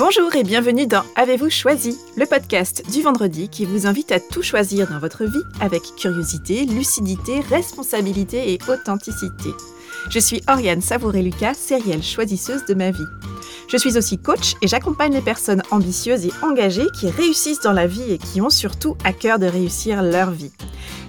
Bonjour et bienvenue dans Avez-vous choisi, le podcast du vendredi qui vous invite à tout choisir dans votre vie avec curiosité, lucidité, responsabilité et authenticité. Je suis Oriane Savouré-Lucas, sérielle choisisseuse de ma vie. Je suis aussi coach et j'accompagne les personnes ambitieuses et engagées qui réussissent dans la vie et qui ont surtout à cœur de réussir leur vie.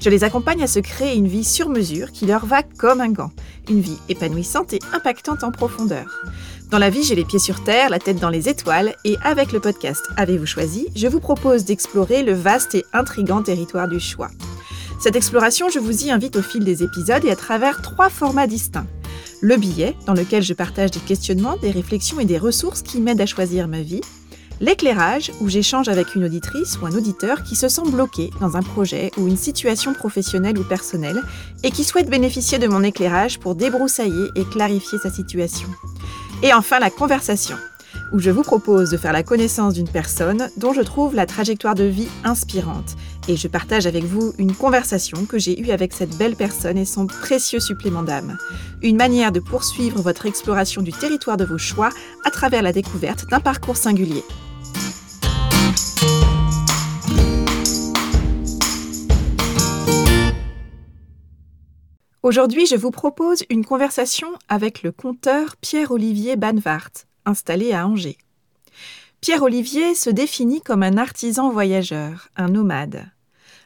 Je les accompagne à se créer une vie sur mesure qui leur va comme un gant, une vie épanouissante et impactante en profondeur. Dans la vie, j'ai les pieds sur terre, la tête dans les étoiles, et avec le podcast Avez-vous choisi, je vous propose d'explorer le vaste et intrigant territoire du choix. Cette exploration, je vous y invite au fil des épisodes et à travers trois formats distincts. Le billet, dans lequel je partage des questionnements, des réflexions et des ressources qui m'aident à choisir ma vie. L'éclairage, où j'échange avec une auditrice ou un auditeur qui se sent bloqué dans un projet ou une situation professionnelle ou personnelle et qui souhaite bénéficier de mon éclairage pour débroussailler et clarifier sa situation. Et enfin la conversation, où je vous propose de faire la connaissance d'une personne dont je trouve la trajectoire de vie inspirante. Et je partage avec vous une conversation que j'ai eue avec cette belle personne et son précieux supplément d'âme. Une manière de poursuivre votre exploration du territoire de vos choix à travers la découverte d'un parcours singulier. Aujourd'hui, je vous propose une conversation avec le conteur Pierre-Olivier Banvart, installé à Angers. Pierre-Olivier se définit comme un artisan voyageur, un nomade.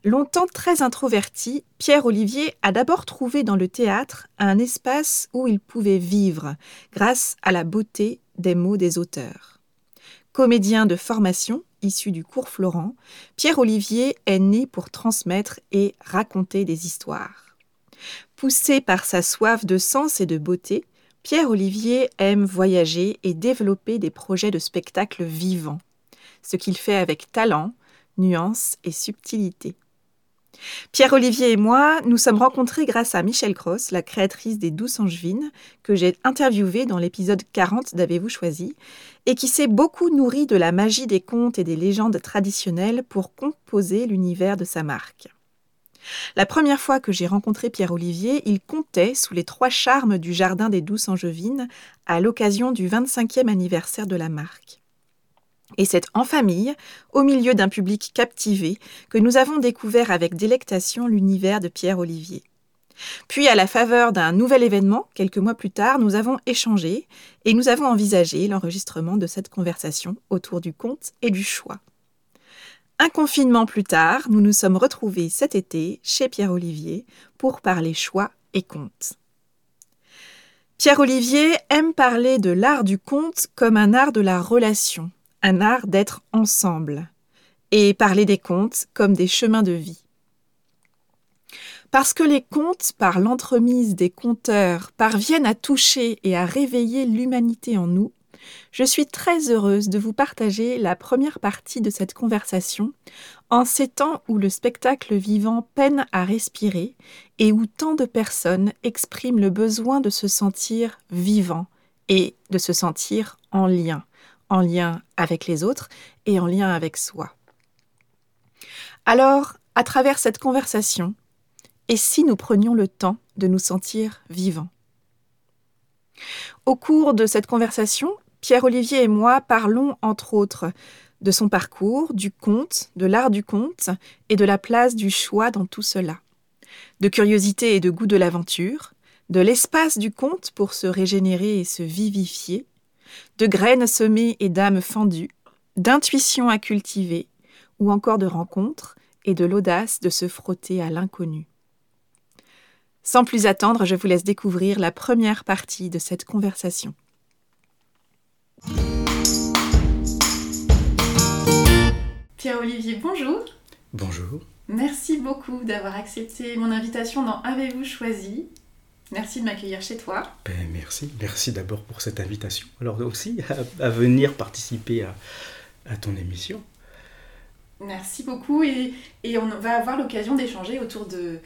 Longtemps très introverti, Pierre-Olivier a d'abord trouvé dans le théâtre un espace où il pouvait vivre grâce à la beauté des mots des auteurs. Comédien de formation, issu du cours Florent, Pierre-Olivier est né pour transmettre et raconter des histoires. Poussé par sa soif de sens et de beauté, Pierre-Olivier aime voyager et développer des projets de spectacle vivants, ce qu'il fait avec talent, nuance et subtilité. Pierre-Olivier et moi nous sommes rencontrés grâce à Michel Cross, la créatrice des Douces Angevines, que j'ai interviewée dans l'épisode 40 d'Avez-vous choisi, et qui s'est beaucoup nourrie de la magie des contes et des légendes traditionnelles pour composer l'univers de sa marque. La première fois que j'ai rencontré Pierre-Olivier, il comptait sous les trois charmes du Jardin des Douces Angevines à l'occasion du 25e anniversaire de la marque. Et c'est en famille, au milieu d'un public captivé, que nous avons découvert avec délectation l'univers de Pierre-Olivier. Puis, à la faveur d'un nouvel événement, quelques mois plus tard, nous avons échangé et nous avons envisagé l'enregistrement de cette conversation autour du conte et du choix. Un confinement plus tard, nous nous sommes retrouvés cet été chez Pierre-Olivier pour parler choix et contes. Pierre-Olivier aime parler de l'art du conte comme un art de la relation, un art d'être ensemble, et parler des contes comme des chemins de vie. Parce que les contes, par l'entremise des conteurs, parviennent à toucher et à réveiller l'humanité en nous, je suis très heureuse de vous partager la première partie de cette conversation en ces temps où le spectacle vivant peine à respirer et où tant de personnes expriment le besoin de se sentir vivant et de se sentir en lien, en lien avec les autres et en lien avec soi. Alors, à travers cette conversation, et si nous prenions le temps de nous sentir vivants? Au cours de cette conversation, Pierre-Olivier et moi parlons entre autres de son parcours, du conte, de l'art du conte et de la place du choix dans tout cela, de curiosité et de goût de l'aventure, de l'espace du conte pour se régénérer et se vivifier, de graines semées et d'âmes fendues, d'intuition à cultiver, ou encore de rencontres et de l'audace de se frotter à l'inconnu. Sans plus attendre, je vous laisse découvrir la première partie de cette conversation. Pierre-Olivier, bonjour. Bonjour. Merci beaucoup d'avoir accepté mon invitation dans Avez-vous choisi Merci de m'accueillir chez toi. Ben, merci. Merci d'abord pour cette invitation. Alors aussi à, venir participer à, ton émission. Merci beaucoup et, et on va avoir l'occasion d'échanger autour de,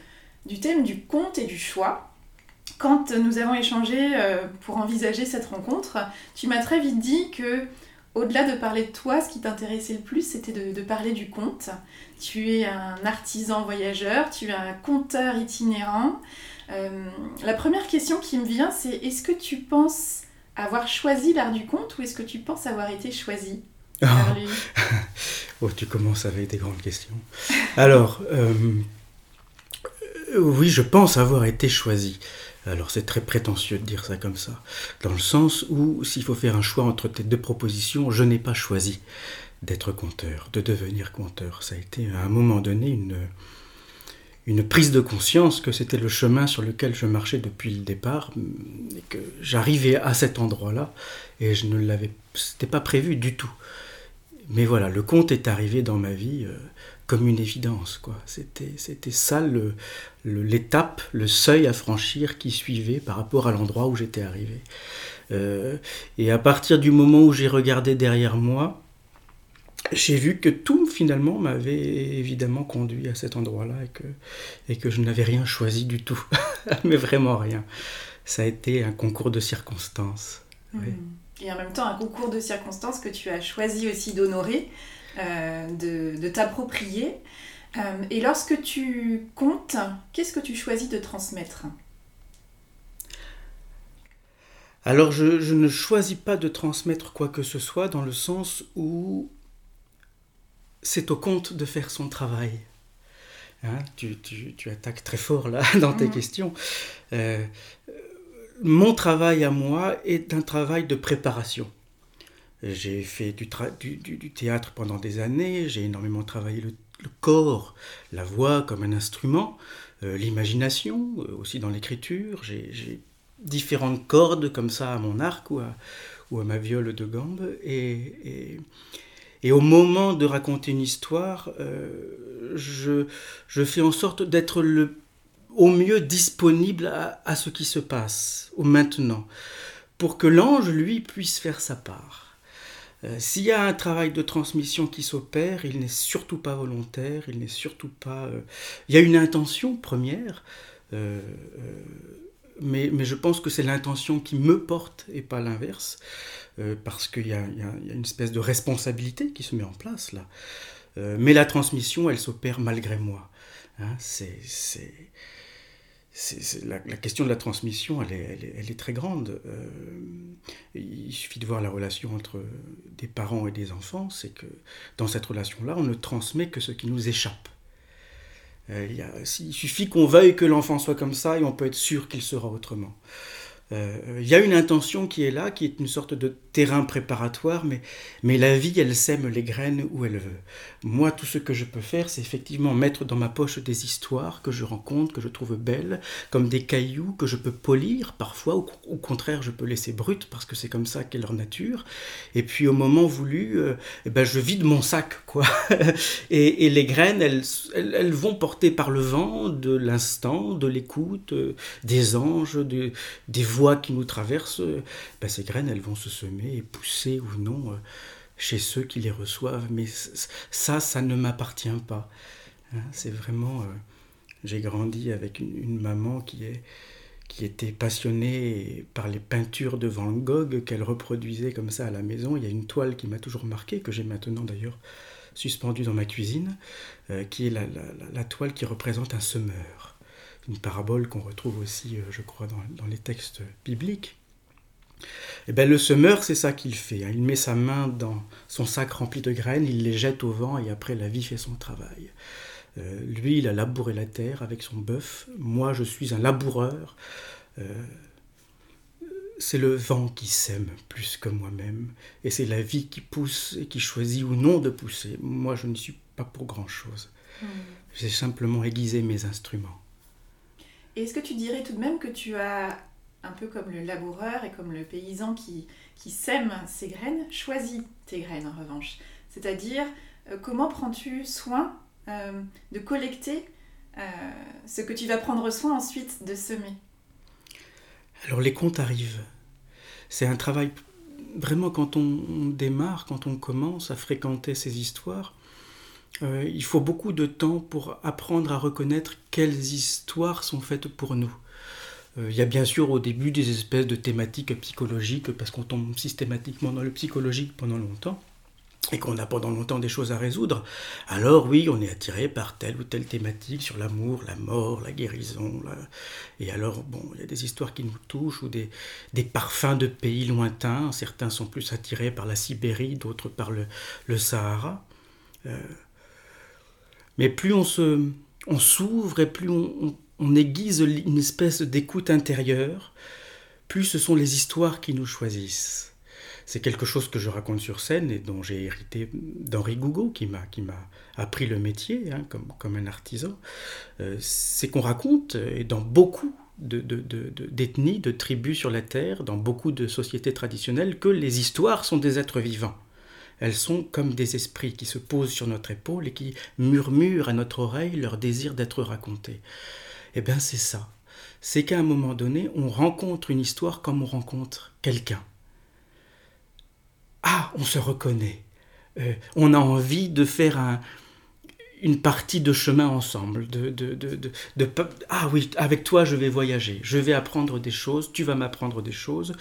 du thème du conte et du choix. Quand nous avons échangé euh, pour envisager cette rencontre, tu m'as très vite dit que au-delà de parler de toi, ce qui t'intéressait le plus, c'était de, parler du conte. Tu es un artisan voyageur, tu es un conteur itinérant. Euh, la première question qui me vient, c'est est-ce que tu penses avoir choisi l'art du conte ou est-ce que tu penses avoir été choisi par lui? Oh, tu commences avec des grandes questions. Alors, euh, oui, je pense avoir été choisi. Alors c'est très prétentieux de dire ça comme ça, dans le sens où s'il faut faire un choix entre tes deux propositions, je n'ai pas choisi d'être conteur, de devenir conteur. Ça a été à un moment donné une, prise de conscience que c'était le chemin sur lequel je marchais depuis le départ et que j'arrivais à cet endroit-là et je ne l'avais pas prévu du tout. Mais voilà, le conte est arrivé dans ma vie euh, comme une évidence quoi. C'était c'était ça l'étape, le, seuil à franchir qui suivait par rapport à l'endroit où j'étais arrivé. Euh, et à partir du moment où j'ai regardé derrière moi, j'ai vu que tout finalement m'avait évidemment conduit à cet endroit-là et que, et que je n'avais rien choisi du tout, mais vraiment rien. Ça a été un concours de circonstances. Mmh. Et en même temps un concours de circonstances que tu as choisi aussi d'honorer, de, de t'approprier. Euh, et lorsque tu comptes, qu'est-ce que tu choisis de transmettre? Alors je, je, ne choisis pas de transmettre quoi que ce soit dans le sens où c'est au compte de faire son travail. Hein, tu, attaques très fort là dans tes mm. questions. Euh, mon travail à moi est un travail de préparation. J'ai fait du, théâtre pendant des années, j'ai énormément travaillé le, corps, la voix comme un instrument, euh, l'imagination euh, aussi dans l'écriture. J'ai différentes cordes comme ça à mon arc ou à, ma viole de gambe. et au moment de raconter une histoire, euh, je, fais en sorte d'être le, au mieux disponible à, ce qui se passe, au maintenant, pour que l'ange, lui, puisse faire sa part. Euh, s'il y a un travail de transmission qui s'opère, il n'est surtout pas volontaire, il n'est surtout pas... Euh, il y a une intention première, mais, mais, je pense que c'est l'intention qui me porte et pas l'inverse. Euh, parce qu'il y, a une espèce de responsabilité qui se met en place là. Euh, mais la transmission, elle s'opère malgré moi. Hein. c'est, la, question de la transmission, elle est, très grande. Euh, il suffit de voir la relation entre des parents et des enfants, c'est que dans cette relation-là, on ne transmet que ce qui nous échappe. il, il, suffit qu'on veuille que l'enfant soit comme ça et on peut être sûr qu'il sera autrement. Il y a une intention qui est là, qui est une sorte de terrain préparatoire, mais, mais la vie, elle sème les graines où elle veut. Moi, tout ce que je peux faire, c'est effectivement mettre dans ma poche des histoires que je rencontre, que je trouve belles, comme des cailloux que je peux polir parfois, ou au contraire, je peux laisser brutes, parce que c'est comme ça qu'est leur nature. Et puis, au moment voulu, euh, eh ben, je vide mon sac, quoi. et, les graines, elles, elles, vont porter par le vent de l'instant, de l'écoute, euh, des anges, des voix qui nous traversent. Ben, ces graines, elles vont se semer et pousser ou non euh, chez ceux qui les reçoivent. Mais ça, ça ne m'appartient pas. Hein. c'est vraiment... Euh, j'ai grandi avec une, maman qui, est, qui était passionnée par les peintures de Van Gogh qu'elle reproduisait comme ça à la maison. Il y a une toile qui m'a toujours marqué, que j'ai maintenant d'ailleurs suspendue dans ma cuisine, euh, qui est la, toile qui représente un semeur. Une parabole qu'on retrouve aussi, je crois, dans les textes bibliques. Eh bien, le semeur, c'est ça qu'il fait. Hein. Il met sa main dans son sac rempli de graines, il les jette au vent et après la vie fait son travail. Euh, lui, il a labouré la terre avec son bœuf. Moi, je suis un laboureur. Euh, c'est le vent qui sème plus que moi-même. Et c'est la vie qui pousse et qui choisit ou non de pousser. Moi, je ne suis pas pour grand-chose. Hmm. J'ai simplement aiguisé mes instruments. Est-ce que tu dirais tout de même que tu as un peu comme le laboureur et comme le paysan qui, sème ses graines, choisit tes graines en revanche? C'est-à-dire, euh, comment prends-tu soin euh, de collecter euh, ce que tu vas prendre soin ensuite de semer? Alors les comptes arrivent. C'est un travail, vraiment quand on, démarre, quand on commence à fréquenter ces histoires, il faut beaucoup de temps pour apprendre à reconnaître quelles histoires sont faites pour nous. Euh, il y a bien sûr au début des espèces de thématiques psychologiques, parce qu'on tombe systématiquement dans le psychologique pendant longtemps. et qu'on a pendant longtemps des choses à résoudre, alors oui, on est attiré par telle ou telle thématique sur l'amour, la mort, la guérison. Et alors, bon, il y a des histoires qui nous touchent ou des, parfums de pays lointains. Certains sont plus attirés par la Sibérie, d'autres par le, le Sahara. Euh, mais plus on se, on s'ouvre et plus on, on aiguise une espèce d'écoute intérieure, plus ce sont les histoires qui nous choisissent c'est quelque chose que je raconte sur scène et dont j'ai hérité d'Henri Gougo, qui m'a, qui m'a appris le métier hein, comme, comme un artisan. Euh, c'est qu'on raconte, et dans beaucoup de, d'ethnies, de, tribus sur la Terre, dans beaucoup de sociétés traditionnelles, que les histoires sont des êtres vivants. Elles sont comme des esprits qui se posent sur notre épaule et qui murmurent à notre oreille leur désir d'être racontés. Eh bien c'est ça. C'est qu'à un moment donné, on rencontre une histoire comme on rencontre quelqu'un. Ah, on se reconnaît. Euh, on a envie de faire une partie de chemin ensemble. De, de, ah oui, avec toi, je vais voyager. Je vais apprendre des choses. Tu vas m'apprendre des choses.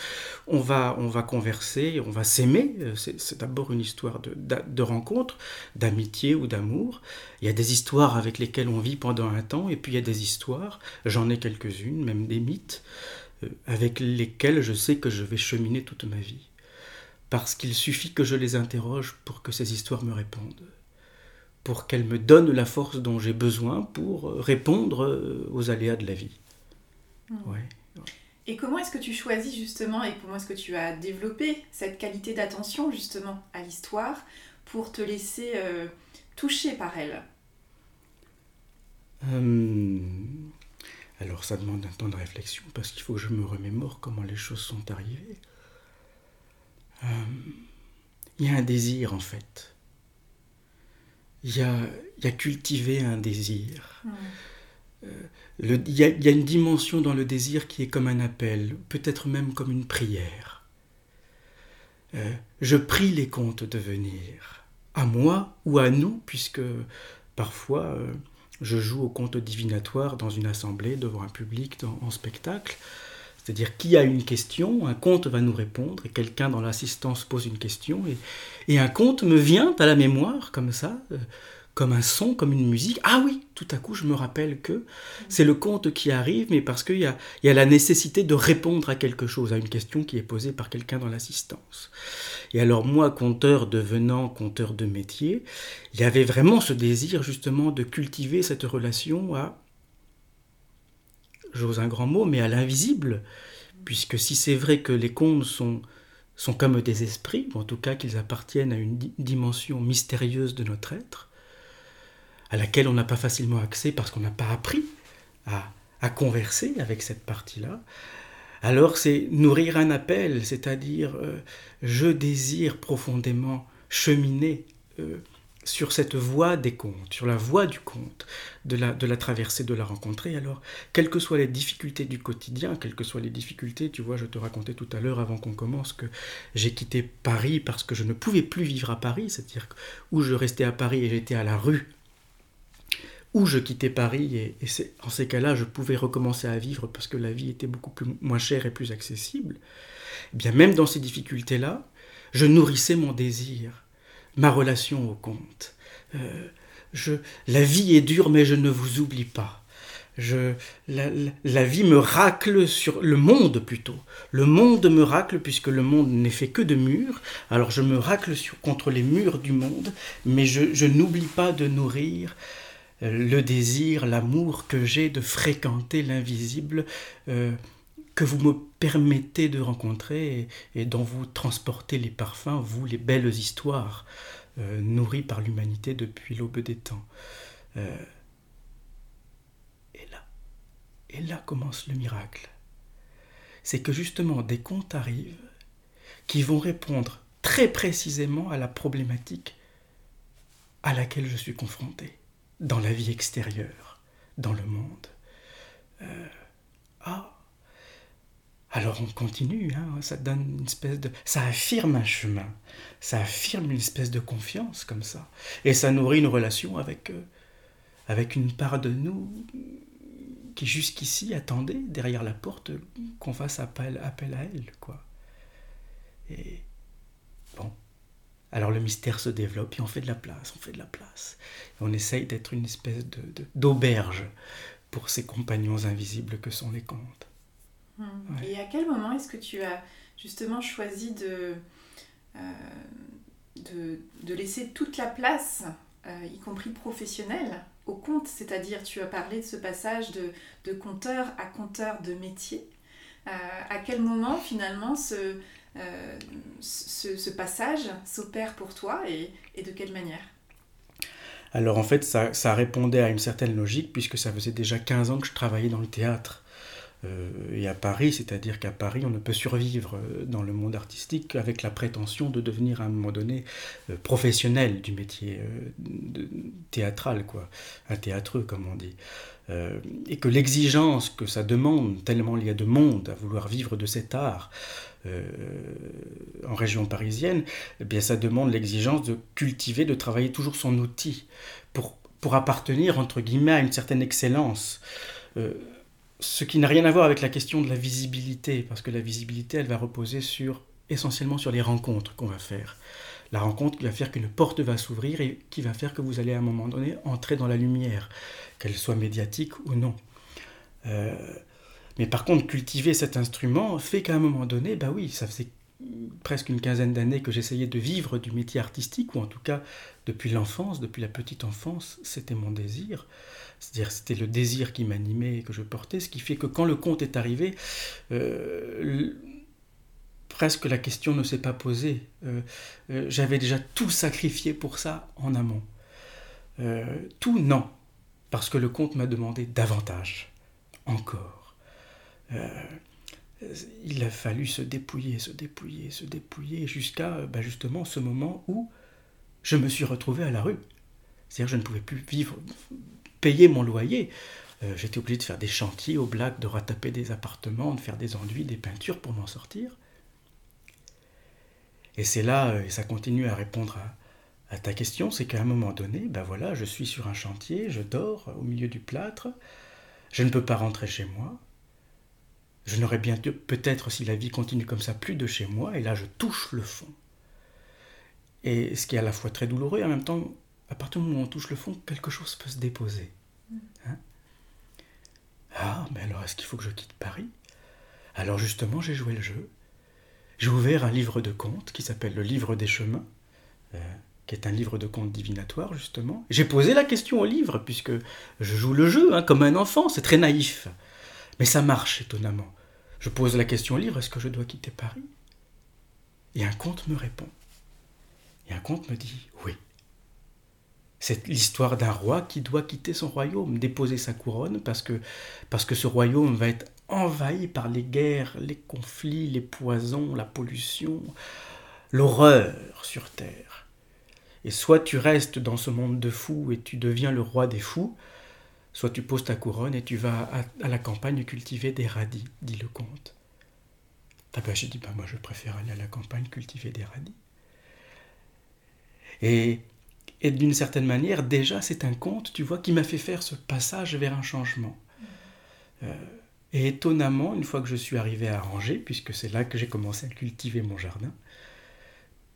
On va, on va converser. On va s'aimer. Euh, c'est d'abord une histoire de, rencontre, d'amitié ou d'amour. Il y a des histoires avec lesquelles on vit pendant un temps. Et puis il y a des histoires, j'en ai quelques-unes, même des mythes, euh, avec lesquelles je sais que je vais cheminer toute ma vie parce qu'il suffit que je les interroge pour que ces histoires me répondent, pour qu'elles me donnent la force dont j'ai besoin pour répondre euh, aux aléas de la vie. Hmm. Et comment est-ce que tu choisis justement et comment est-ce que tu as développé cette qualité d'attention justement à l'histoire pour te laisser euh, toucher par elle? Euh, Alors ça demande un temps de réflexion parce qu'il faut que je me remémore comment les choses sont arrivées il y a un désir en fait. Il y a, y a cultivé un désir. Euh, il y, y, a une dimension dans le désir qui est comme un appel, peut-être même comme une prière. Euh, je prie les contes de venir, à moi ou à nous, puisque parfois euh, je joue au conte divinatoire dans une assemblée, devant un public, en spectacle. C'est-à-dire qui a une question, un conte va nous répondre, et quelqu'un dans l'assistance pose une question, et, un conte me vient à la mémoire, comme ça, euh, comme un son, comme une musique. Ah oui, tout à coup, je me rappelle que c'est le conte qui arrive, mais parce qu'il y a, y a la nécessité de répondre à quelque chose, à une question qui est posée par quelqu'un dans l'assistance. Et alors moi, conteur devenant conteur de métier, il y avait vraiment ce désir justement de cultiver cette relation à j'ose un grand mot, mais à l'invisible, puisque si c'est vrai que les contes sont, comme des esprits, ou en tout cas qu'ils appartiennent à une dimension mystérieuse de notre être, à laquelle on n'a pas facilement accès parce qu'on n'a pas appris à, à, converser avec cette partie-là, alors c'est nourrir un appel, c'est-à-dire euh, je désire profondément cheminer euh, sur cette voie des contes, sur la voie du conte, de la, de la traversée, de la rencontrer. Alors, quelles que soient les difficultés du quotidien, quelles que soient les difficultés, tu vois, je te racontais tout à l'heure avant qu'on commence que j'ai quitté Paris parce que je ne pouvais plus vivre à Paris, c'est-à-dire où je restais à Paris et j'étais à la rue, où je quittais Paris et, en ces cas-là, je pouvais recommencer à vivre parce que la vie était beaucoup moins chère et plus accessible. Eh bien, même dans ces difficultés-là, je nourrissais mon désir ma relation au conte. Euh, je, la vie est dure, mais je ne vous oublie pas. Je, la, vie me racle sur le monde plutôt. Le monde me racle puisque le monde n'est fait que de murs. Alors je me racle sur, contre les murs du monde, mais je, n'oublie pas de nourrir euh, le désir, l'amour que j'ai de fréquenter l'invisible euh, que vous me permettez de rencontrer et, dont vous transportez les parfums, vous, les belles histoires euh, nourries par l'humanité depuis l'aube des temps. Euh, et là, et là commence le miracle. C'est que justement des contes arrivent qui vont répondre très précisément à la problématique à laquelle je suis confronté dans la vie extérieure, dans le monde. Euh, ah, alors on continue, hein, ça donne une espèce de. Ça affirme un chemin, ça affirme une espèce de confiance comme ça. Et ça nourrit une relation avec, euh, avec une part de nous qui jusqu'ici attendait derrière la porte qu'on fasse appel, appel à elle, quoi. Et bon, alors le mystère se développe et on fait de la place, on fait de la place. on essaye d'être une espèce d'auberge pour ces compagnons invisibles que sont les contes. Et à quel moment est-ce que tu as justement choisi de, euh, de, laisser toute la place, euh, y compris professionnelle, au conte? C'est-à-dire, tu as parlé de ce passage de, de conteur à conteur de métier. Euh, à quel moment finalement ce, ce, passage s'opère pour toi et, et de quelle manière? Alors en fait, ça, ça, répondait à une certaine logique, puisque ça faisait déjà 15 ans que je travaillais dans le théâtre. Euh, et à Paris, c'est-à-dire qu'à Paris, on ne peut survivre euh, dans le monde artistique avec la prétention de devenir à un moment donné euh, professionnel du métier théâtral, quoi, un théâtreux comme on dit. et que l'exigence que ça demande, tellement il y a de monde à vouloir vivre de cet art, en région parisienne, eh bien ça demande l'exigence de cultiver, de travailler toujours son outil pour, pour appartenir, entre guillemets, à une certaine excellence ce qui n'a rien à voir avec la question de la visibilité, parce que la visibilité, elle va reposer sur, essentiellement sur les rencontres qu'on va faire. La rencontre qui va faire qu'une porte va s'ouvrir et qui va faire que vous allez à un moment donné entrer dans la lumière, qu'elle soit médiatique ou non. Euh, mais par contre, cultiver cet instrument fait qu'à un moment donné, bah oui, ça faisait presque une quinzaine d'années que j'essayais de vivre du métier artistique, ou en tout cas depuis l'enfance, depuis la petite enfance, c'était mon désir. C'est-à-dire c'était le désir qui m'animait que je portais, ce qui fait que quand le conte est arrivé, euh, presque la question ne s'est pas posée. Euh, euh, j'avais déjà tout sacrifié pour ça en amont. tout, non, parce que le conte m'a demandé davantage, encore. il a fallu se dépouiller, se dépouiller, se dépouiller, jusqu'à bah, justement ce moment où je me suis retrouvé à la rue. C'est-à-dire je ne pouvais plus vivre payer mon loyer. Euh, j'étais obligé de faire des chantiers au black, de rataper des appartements, de faire des enduits, des peintures pour m'en sortir. Et c'est là, euh, et ça continue à répondre à, ta question, c'est qu'à un moment donné, ben voilà, je suis sur un chantier, je dors au milieu du plâtre, je ne peux pas rentrer chez moi. Je n'aurai bien peut-être, si la vie continue comme ça, plus de chez moi, et là je touche le fond. Et ce qui est à la fois très douloureux et en même temps à partir du moment où on touche le fond, quelque chose peut se déposer. Hein? Ah, mais alors est-ce qu'il faut que je quitte Paris? Alors justement, j'ai joué le jeu. J'ai ouvert un livre de contes qui s'appelle Le Livre des Chemins, euh, qui est un livre de contes divinatoire, justement. J'ai posé la question au livre, puisque je joue le jeu, hein, comme un enfant, c'est très naïf. Mais ça marche étonnamment. Je pose la question au livre, est-ce que je dois quitter Paris? Et un conte me répond. Et un conte me dit, oui. C'est l'histoire d'un roi qui doit quitter son royaume, déposer sa couronne, parce que, parce que ce royaume va être envahi par les guerres, les conflits, les poisons, la pollution, l'horreur sur Terre. Et soit tu restes dans ce monde de fous et tu deviens le roi des fous, soit tu poses ta couronne et tu vas à, la campagne cultiver des radis, dit le comte. Ah ben, j'ai dit, ben, moi je préfère aller à la campagne cultiver des radis. Et et d'une certaine manière, déjà, c'est un conte, tu vois, qui m'a fait faire ce passage vers un changement. Euh, et étonnamment, une fois que je suis arrivé à Angers, puisque c'est là que j'ai commencé à cultiver mon jardin,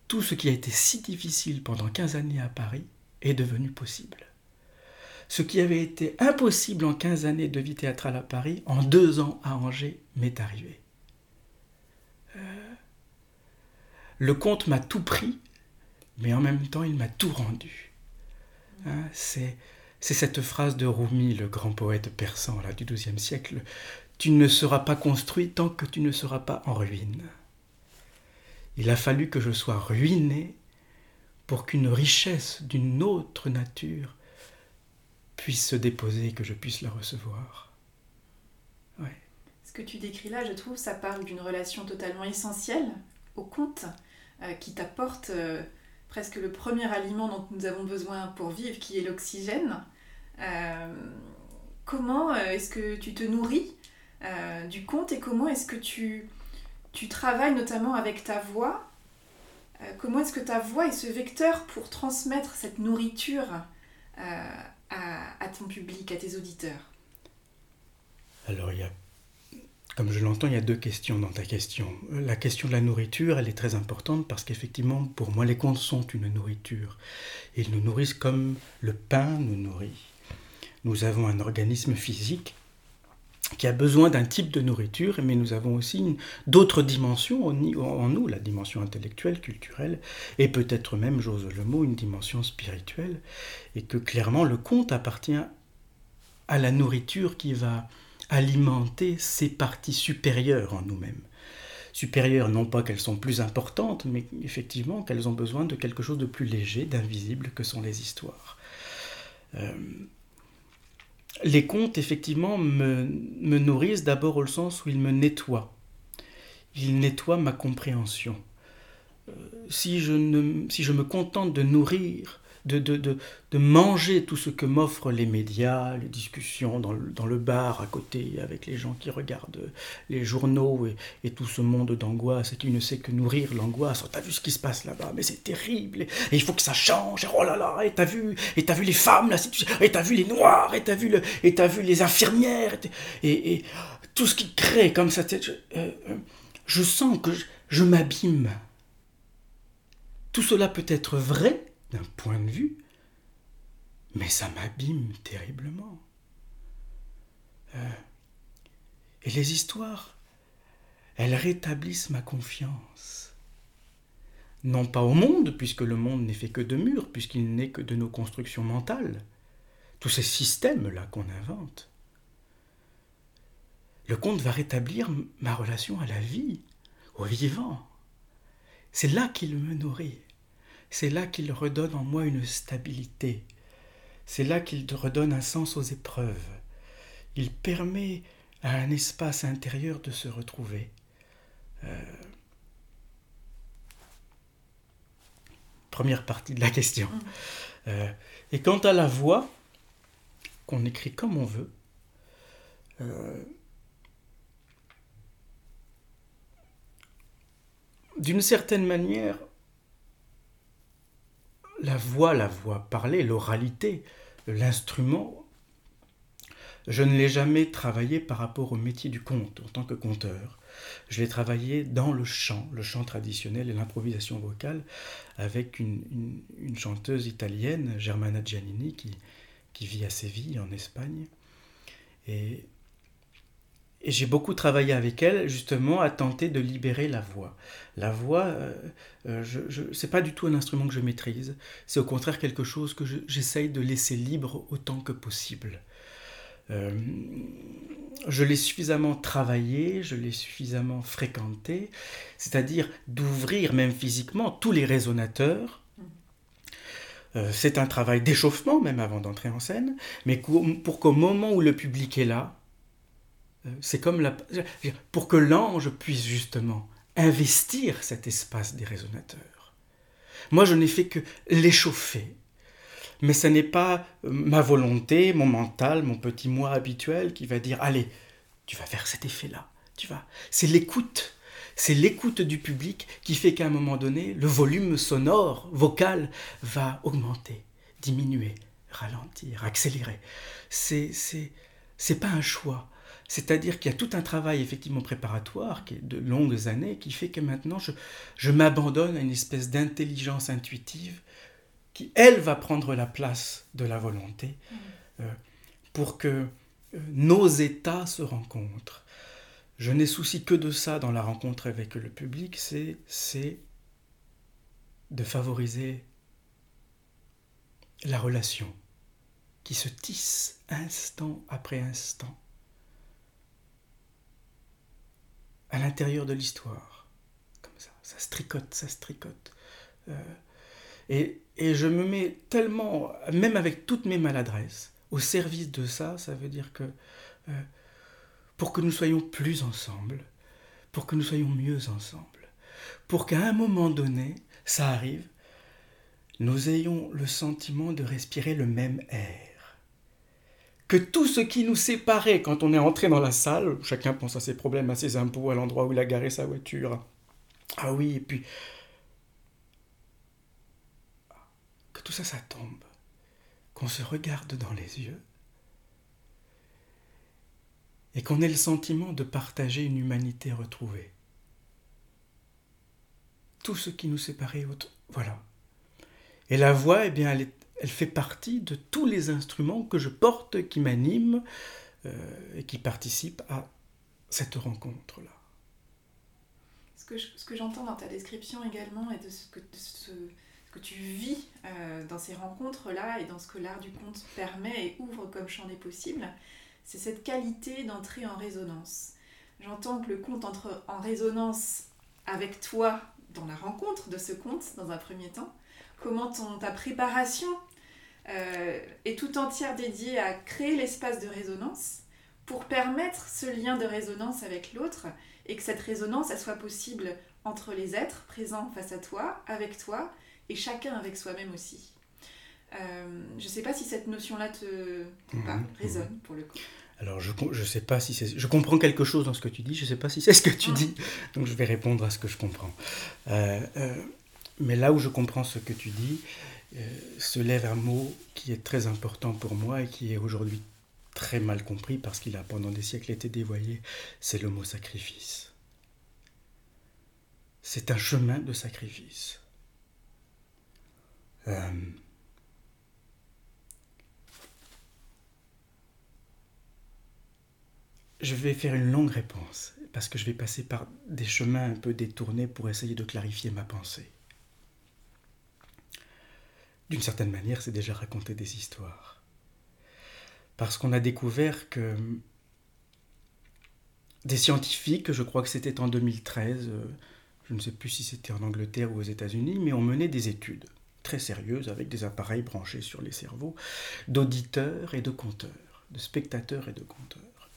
tout ce qui a été si difficile pendant 15 années à Paris est devenu possible. Ce qui avait été impossible en 15 années de vie théâtrale à Paris, en deux ans à Angers, m'est arrivé. Euh, le conte m'a tout pris mais en même temps, il m'a tout rendu. Hein, c'est, cette phrase de Rumi, le grand poète persan du XIIe siècle Tu ne seras pas construit tant que tu ne seras pas en ruine. Il a fallu que je sois ruiné pour qu'une richesse d'une autre nature puisse se déposer et que je puisse la recevoir. Ouais. Ce que tu décris là, je trouve, ça parle d'une relation totalement essentielle au conte, euh, qui t'apporte euh, presque le premier aliment dont nous avons besoin pour vivre, qui est l'oxygène. Euh, comment euh, est-ce que tu te nourris euh, du conte et comment est-ce que tu, tu travailles notamment avec ta voix Comment est-ce que ta voix est ce vecteur pour transmettre cette nourriture à, à ton public, à tes auditeurs? Alors il y a comme je l'entends, il y a deux questions dans ta question. La question de la nourriture, elle est très importante parce qu'effectivement, pour moi, les contes sont une nourriture. Ils nous nourrissent comme le pain nous nourrit. Nous avons un organisme physique qui a besoin d'un type de nourriture, mais nous avons aussi d'autres dimensions en nous, la dimension intellectuelle, culturelle, et peut-être même, j'ose le mot, une dimension spirituelle, et que clairement le conte appartient à la nourriture qui va alimenter ces parties supérieures en nous-mêmes. Supérieures, non pas qu'elles sont plus importantes, mais effectivement qu'elles ont besoin de quelque chose de plus léger, d'invisible que sont les histoires. Euh, les contes, effectivement, me, nourrissent d'abord au sens où ils me nettoient. Ils nettoient ma compréhension. Euh, si, je ne, si je me contente de nourrir de, de, de, de manger tout ce que m'offrent les médias, les discussions dans le, dans le, bar à côté avec les gens qui regardent les journaux et, tout ce monde d'angoisse et qui ne sait que nourrir l'angoisse. Oh, t'as vu ce qui se passe là-bas, mais c'est terrible, et, il faut que ça change, et oh là là, et t'as vu, et t'as vu les femmes, là, et t'as vu les noirs, et t'as vu, le, et vu les infirmières, et, et, tout ce qui crée comme ça. Je, euh, euh, je sens que je, je m'abîme. Tout cela peut être vrai, d'un point de vue, mais ça m'abîme terriblement. Euh, et les histoires, elles rétablissent ma confiance. Non pas au monde, puisque le monde n'est fait que de murs, puisqu'il n'est que de nos constructions mentales, tous ces systèmes-là qu'on invente. Le conte va rétablir ma relation à la vie, au vivant. C'est là qu'il me nourrit c'est là qu'il redonne en moi une stabilité. C'est là qu'il redonne un sens aux épreuves. Il permet à un espace intérieur de se retrouver. Euh, première partie de la question. Mm. Euh, et quant à la voix, qu'on écrit comme on veut, euh, d'une certaine manière, la voix, la voix parlée, l'oralité, l'instrument, je ne l'ai jamais travaillé par rapport au métier du conte en tant que conteur. Je l'ai travaillé dans le chant, le chant traditionnel et l'improvisation vocale, avec une, chanteuse italienne, Germana Giannini, qui, qui vit à Séville, en Espagne. Et et j'ai beaucoup travaillé avec elle justement à tenter de libérer la voix. La voix, euh, euh, c'est pas du tout un instrument que je maîtrise, c'est au contraire quelque chose que j'essaye de laisser libre autant que possible. Euh, je l'ai suffisamment travaillé, je l'ai suffisamment fréquenté, c'est-à-dire d'ouvrir même physiquement tous les résonateurs. c'est un travail d'échauffement même avant d'entrer en scène, mais pour qu'au moment où le public est là, c'est comme la... pour que l'ange puisse justement investir cet espace des résonateurs. Moi, je n'ai fait que l'échauffer. Mais ce n'est pas euh, ma volonté, mon mental, mon petit moi habituel qui va dire allez, tu vas faire cet effet-là. Tu vas. C'est l'écoute. C'est l'écoute du public qui fait qu'à un moment donné, le volume sonore, vocal, va augmenter, diminuer, ralentir, accélérer. C'est, c'est, c'est pas un choix. C'est-à-dire qu'il y a tout un travail effectivement préparatoire, qui est de longues années, qui fait que maintenant je, m'abandonne à une espèce d'intelligence intuitive qui, elle, va prendre la place de la volonté mmh. euh, pour que euh, nos états se rencontrent. Je n'ai souci que de ça dans la rencontre avec le public, c'est de favoriser la relation qui se tisse instant après instant à l'intérieur de l'histoire. Comme ça, ça se tricote, ça se tricote. Euh, et, et, je me mets tellement, même avec toutes mes maladresses, au service de ça, ça veut dire que euh, pour que nous soyons plus ensemble, pour que nous soyons mieux ensemble, pour qu'à un moment donné, ça arrive, nous ayons le sentiment de respirer le même air que tout ce qui nous séparait quand on est entré dans la salle, chacun pense à ses problèmes, à ses impôts, à l'endroit où il a garé sa voiture. Ah oui, et puis que tout ça, ça tombe, qu'on se regarde dans les yeux et qu'on ait le sentiment de partager une humanité retrouvée. Tout ce qui nous séparait, voilà. Et la voix, eh bien, elle, elle, fait partie de tous les instruments que je porte, qui m'animent euh, et qui participent à cette rencontre-là. Ce que, j'entends dans ta description également et de ce que, tu vis euh, dans ces rencontres-là et dans ce que l'art du conte permet et ouvre comme champ des possibles, c'est cette qualité d'entrer en résonance. J'entends que le conte entre en résonance avec toi dans la rencontre de ce conte dans un premier temps, comment ta préparation euh, est tout entière dédiée à créer l'espace de résonance pour permettre ce lien de résonance avec l'autre et que cette résonance elle soit possible entre les êtres présents face à toi, avec toi et chacun avec soi-même aussi. Euh, je ne sais pas si cette notion-là te, mhm. résonne pour le coup. Alors je je sais pas si c'est je comprends quelque chose dans ce que tu dis, je ne sais pas si c'est ce que tu ah. dis, donc je vais répondre à ce que je comprends. Euh, euh, mais là où je comprends ce que tu dis, se lève un mot qui est très important pour moi et qui est aujourd'hui très mal compris parce qu'il a pendant des siècles été dévoyé, c'est le mot sacrifice. C'est un chemin de sacrifice. Euh, je vais faire une longue réponse, parce que je vais passer par des chemins un peu détournés pour essayer de clarifier ma pensée. D'une certaine manière, c'est déjà raconter des histoires. Parce qu'on a découvert que des scientifiques, je crois que c'était en 2013, euh, je ne sais plus si c'était en Angleterre ou aux États-Unis, mais ont mené des études très sérieuses avec des appareils branchés sur les cerveaux d'auditeurs et de compteurs, de spectateurs et de compteurs.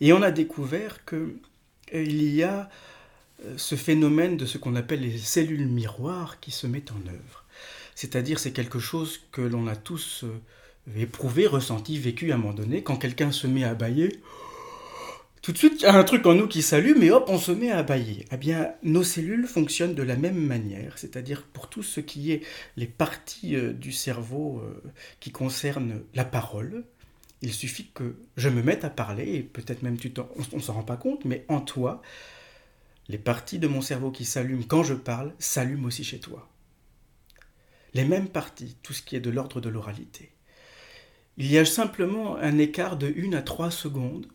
Et on a découvert qu'il euh, y a euh, ce phénomène de ce qu'on appelle les cellules miroirs qui se mettent en œuvre. C'est-à-dire c'est quelque chose que l'on a tous euh, éprouvé, ressenti, vécu à un moment donné. Quand quelqu'un se met à bailler, tout de suite, il y a un truc en nous qui s'allume et hop, on se met à bailler. Eh bien, nos cellules fonctionnent de la même manière, c'est-à-dire pour tout ce qui est les parties euh, du cerveau euh, qui concernent la parole, il suffit que je me mette à parler, et peut-être même tu on ne s'en rend pas compte, mais en toi, les parties de mon cerveau qui s'allument quand je parle s'allument aussi chez toi. Les mêmes parties, tout ce qui est de l'ordre de l'oralité. Il y a simplement un écart de 1 à 3 secondes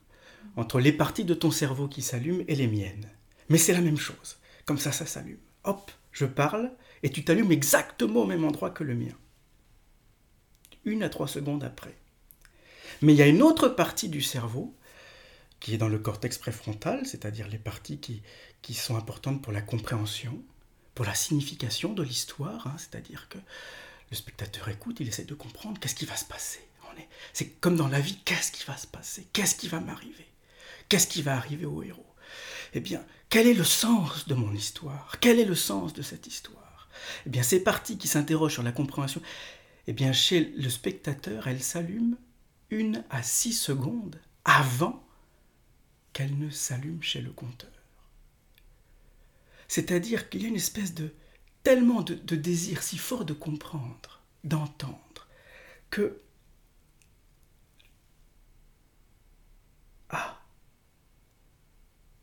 entre les parties de ton cerveau qui s'allument et les miennes. Mais c'est la même chose. Comme ça, ça s'allume. Hop, je parle et tu t'allumes exactement au même endroit que le mien. Une à trois secondes après. Mais il y a une autre partie du cerveau qui est dans le cortex préfrontal, c'est-à-dire les parties qui, qui sont importantes pour la compréhension, pour la signification de l'histoire, hein, c'est-à-dire que le spectateur écoute, il essaie de comprendre qu'est-ce qui va se passer. C'est comme dans la vie, qu'est-ce qui va se passer? Qu'est-ce qui va m'arriver? Qu'est-ce qui va arriver au héros? Eh bien, quel est le sens de mon histoire? Quel est le sens de cette histoire? Eh bien, ces parties qui s'interrogent sur la compréhension, eh bien, chez le spectateur, elles s'allument une à six secondes avant qu'elles ne s'allument chez le conteur. C'est-à-dire qu'il y a une espèce de tellement de, désir si fort de comprendre, d'entendre, que ah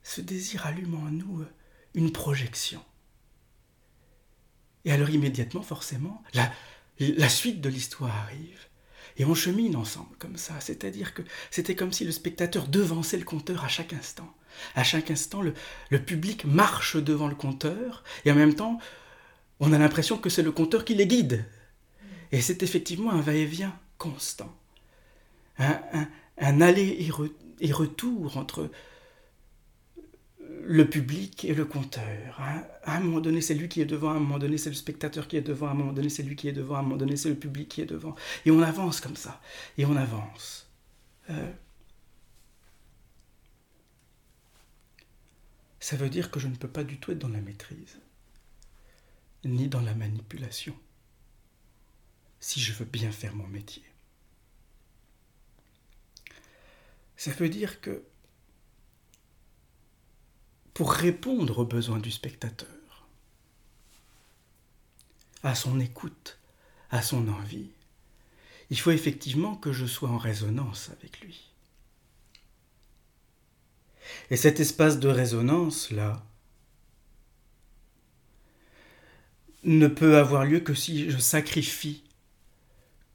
ce désir allume en nous euh, une projection. Et alors immédiatement, forcément, la, la suite de l'histoire arrive. Et on chemine ensemble comme ça. C'est-à-dire que c'était comme si le spectateur devançait le compteur à chaque instant. À chaque instant, le, public marche devant le compteur, et en même temps, on a l'impression que c'est le compteur qui les guide. Et c'est effectivement un va-et-vient constant. Un, aller et retour entre le public et le compteur. À un moment donné, c'est lui qui est devant, à un moment donné, c'est le spectateur qui est devant, à un moment donné, c'est lui qui est devant, à un moment donné, c'est le public qui est devant. Et on avance comme ça. Et on avance. Euh, ça veut dire que je ne peux pas du tout être dans la maîtrise, ni dans la manipulation, si je veux bien faire mon métier. Ça veut dire que pour répondre aux besoins du spectateur, à son écoute, à son envie. Il faut effectivement que je sois en résonance avec lui. Et cet espace de résonance-là ne peut avoir lieu que si je sacrifie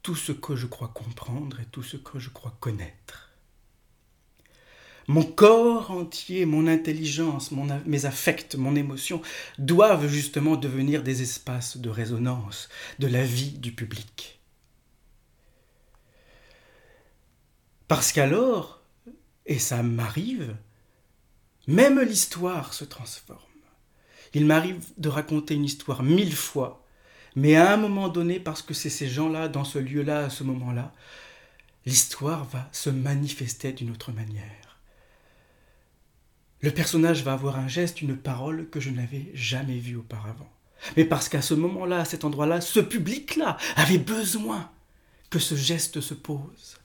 tout ce que je crois comprendre et tout ce que je crois connaître. Mon corps entier, mon intelligence, mes affects, mon émotion doivent justement devenir des espaces de résonance de la vie du public. Parce qu'alors, et ça m'arrive, même l'histoire se transforme. Il m'arrive de raconter une histoire mille fois, mais à un moment donné, parce que c'est ces gens-là, dans ce lieu-là, à ce moment-là, l'histoire va se manifester d'une autre manière. Le personnage va avoir un geste, une parole que je n'avais jamais vue auparavant. Mais parce qu'à ce moment-là, à cet endroit-là, ce public-là avait besoin que ce geste se pose.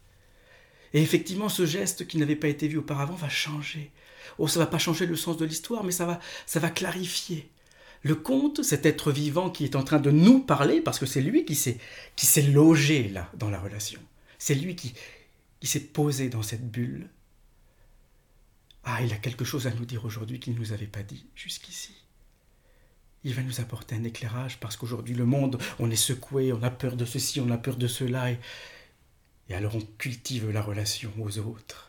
Et effectivement, ce geste qui n'avait pas été vu auparavant va changer. Oh, ça va pas changer le sens de l'histoire, mais ça va, ça va clarifier. Le conte, cet être vivant qui est en train de nous parler, parce que c'est lui qui s'est, qui s'est logé là, dans la relation. C'est lui qui, qui s'est posé dans cette bulle. Ah, il a quelque chose à nous dire aujourd'hui qu'il ne nous avait pas dit jusqu'ici. Il va nous apporter un éclairage parce qu'aujourd'hui le monde, on est secoué, on a peur de ceci, on a peur de cela, et, et alors on cultive la relation aux autres.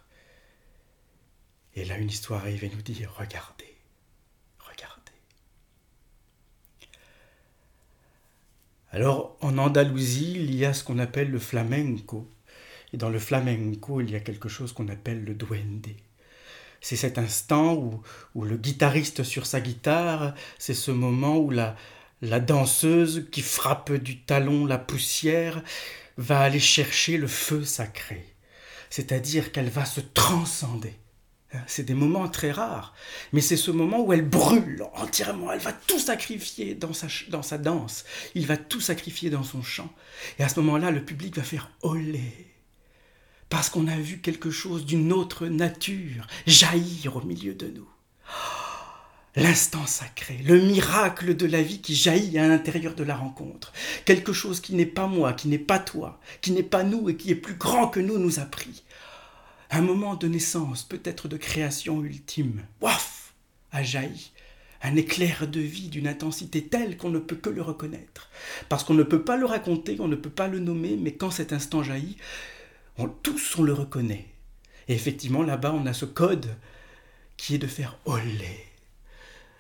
Et là, une histoire arrive et nous dit, regardez, regardez. Alors, en Andalousie, il y a ce qu'on appelle le flamenco. Et dans le flamenco, il y a quelque chose qu'on appelle le duende. C'est cet instant où, où, le guitariste sur sa guitare, c'est ce moment où la, la danseuse qui frappe du talon la poussière, va aller chercher le feu sacré, c'est-à-dire qu'elle va se transcender. C'est des moments très rares, mais c'est ce moment où elle brûle entièrement, elle va tout sacrifier dans sa, dans sa danse, il va tout sacrifier dans son chant. Et à ce moment-là, le public va faire olé, parce qu'on a vu quelque chose d'une autre nature jaillir au milieu de nous l'instant sacré, le miracle de la vie qui jaillit à l'intérieur de la rencontre. Quelque chose qui n'est pas moi, qui n'est pas toi, qui n'est pas nous et qui est plus grand que nous nous a pris. Un moment de naissance, peut-être de création ultime. Waf a jailli. Un éclair de vie d'une intensité telle qu'on ne peut que le reconnaître. Parce qu'on ne peut pas le raconter, on ne peut pas le nommer, mais quand cet instant jaillit, tous on le reconnaît. Et effectivement, là-bas, on a ce code qui est de faire olé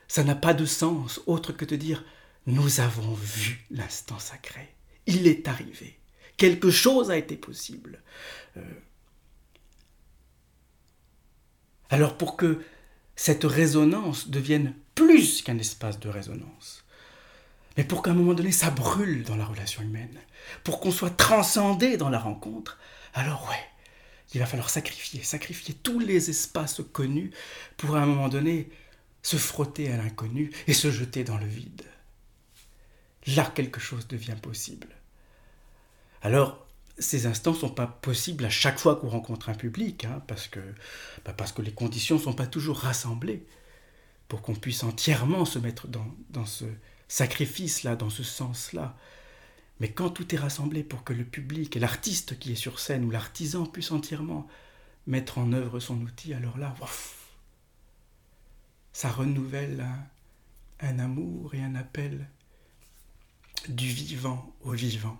ça n'a pas de sens autre que de dire nous avons vu l'instant sacré. Il est arrivé. Quelque chose a été possible. Euh, alors pour que cette résonance devienne plus qu'un espace de résonance, mais pour qu'à un moment donné ça brûle dans la relation humaine, pour qu'on soit transcendé dans la rencontre, alors ouais, il va falloir sacrifier, sacrifier tous les espaces connus pour à un moment donné se frotter à l'inconnu et se jeter dans le vide. Là, quelque chose devient possible. Alors, ces instants ne sont pas possibles à chaque fois qu'on rencontre un public, hein, parce, que, bah, parce que les conditions ne sont pas toujours rassemblées pour qu'on puisse entièrement se mettre dans, dans ce sacrifice-là, dans ce sens-là. Mais quand tout est rassemblé pour que le public et l'artiste qui est sur scène ou l'artisan puissent entièrement mettre en œuvre son outil, alors là, ça renouvelle un, amour et un appel du vivant au vivant.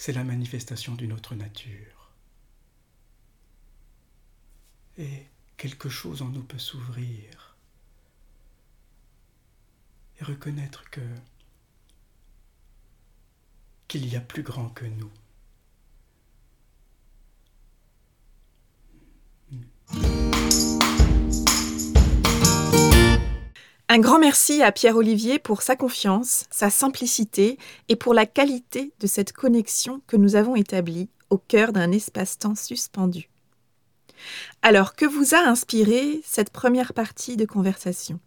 C'est la manifestation d'une autre nature. Et quelque chose en nous peut s'ouvrir et reconnaître que qu'il y a plus grand que nous. Un grand merci à Pierre-Olivier pour sa confiance, sa simplicité et pour la qualité de cette connexion que nous avons établie au cœur d'un espace-temps suspendu. Alors, que vous a inspiré cette première partie de conversation?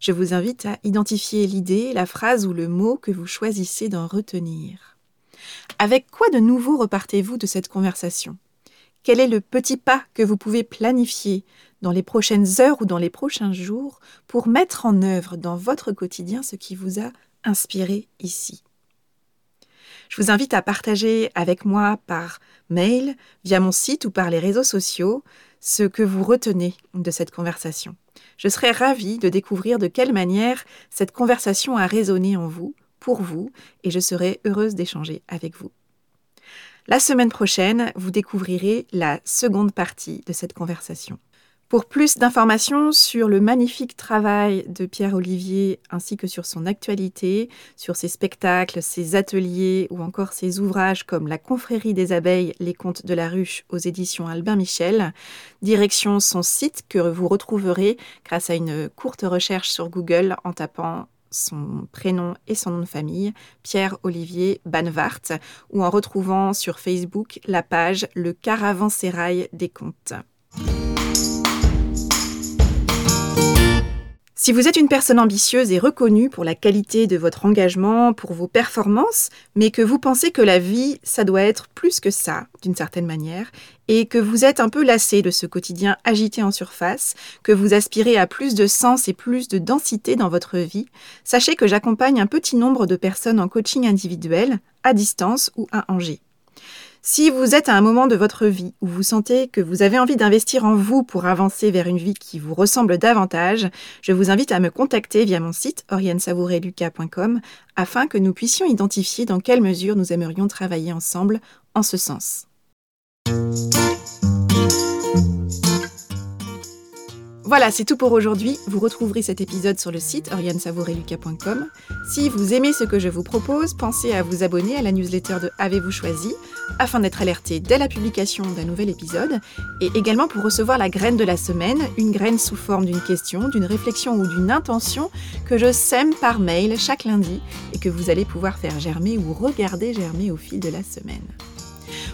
Je vous invite à identifier l'idée, la phrase ou le mot que vous choisissez d'en retenir. Avec quoi de nouveau repartez-vous de cette conversation? Quel est le petit pas que vous pouvez planifier dans les prochaines heures ou dans les prochains jours pour mettre en œuvre dans votre quotidien ce qui vous a inspiré ici. Je vous invite à partager avec moi par mail, via mon site ou par les réseaux sociaux ce que vous retenez de cette conversation. Je serais ravie de découvrir de quelle manière cette conversation a résonné en vous, pour vous, et je serai heureuse d'échanger avec vous. La semaine prochaine, vous découvrirez la seconde partie de cette conversation. Pour plus d'informations sur le magnifique travail de Pierre Olivier ainsi que sur son actualité, sur ses spectacles, ses ateliers ou encore ses ouvrages comme La confrérie des abeilles, les contes de la ruche aux éditions Albin Michel, direction son site que vous retrouverez grâce à une courte recherche sur Google en tapant son prénom et son nom de famille, Pierre-Olivier Banvart, ou en retrouvant sur Facebook la page Le Caravansérail des contes. Si vous êtes une personne ambitieuse et reconnue pour la qualité de votre engagement, pour vos performances, mais que vous pensez que la vie, ça doit être plus que ça, d'une certaine manière, et que vous êtes un peu lassé de ce quotidien agité en surface, que vous aspirez à plus de sens et plus de densité dans votre vie, sachez que j'accompagne un petit nombre de personnes en coaching individuel, à distance ou à Angers. Si vous êtes à un moment de votre vie où vous sentez que vous avez envie d'investir en vous pour avancer vers une vie qui vous ressemble davantage, je vous invite à me contacter via mon site oriensavoureluca.com afin que nous puissions identifier dans quelle mesure nous aimerions travailler ensemble en ce sens. Voilà, c'est tout pour aujourd'hui. Vous retrouverez cet épisode sur le site oriansavoureluca.com. Si vous aimez ce que je vous propose, pensez à vous abonner à la newsletter de Avez-vous choisi afin d'être alerté dès la publication d'un nouvel épisode et également pour recevoir la graine de la semaine, une graine sous forme d'une question, d'une réflexion ou d'une intention que je sème par mail chaque lundi et que vous allez pouvoir faire germer ou regarder germer au fil de la semaine.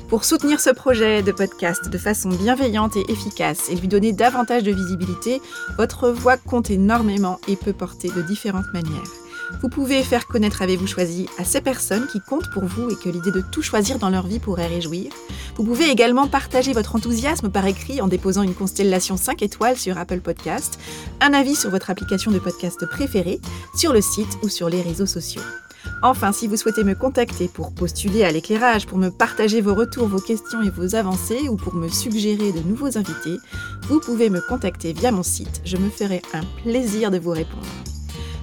Pour soutenir ce projet de podcast de façon bienveillante et efficace et lui donner davantage de visibilité, votre voix compte énormément et peut porter de différentes manières. Vous pouvez faire connaître Avez-vous choisi à ces personnes qui comptent pour vous et que l'idée de tout choisir dans leur vie pourrait réjouir. Vous pouvez également partager votre enthousiasme par écrit en déposant une constellation 5 étoiles sur Apple Podcast, un avis sur votre application de podcast préférée, sur le site ou sur les réseaux sociaux. Enfin, si vous souhaitez me contacter pour postuler à l'éclairage, pour me partager vos retours, vos questions et vos avancées, ou pour me suggérer de nouveaux invités, vous pouvez me contacter via mon site. Je me ferai un plaisir de vous répondre.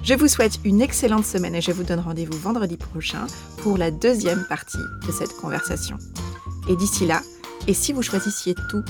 Je vous souhaite une excellente semaine et je vous donne rendez-vous vendredi prochain pour la deuxième partie de cette conversation. Et d'ici là, et si vous choisissiez tout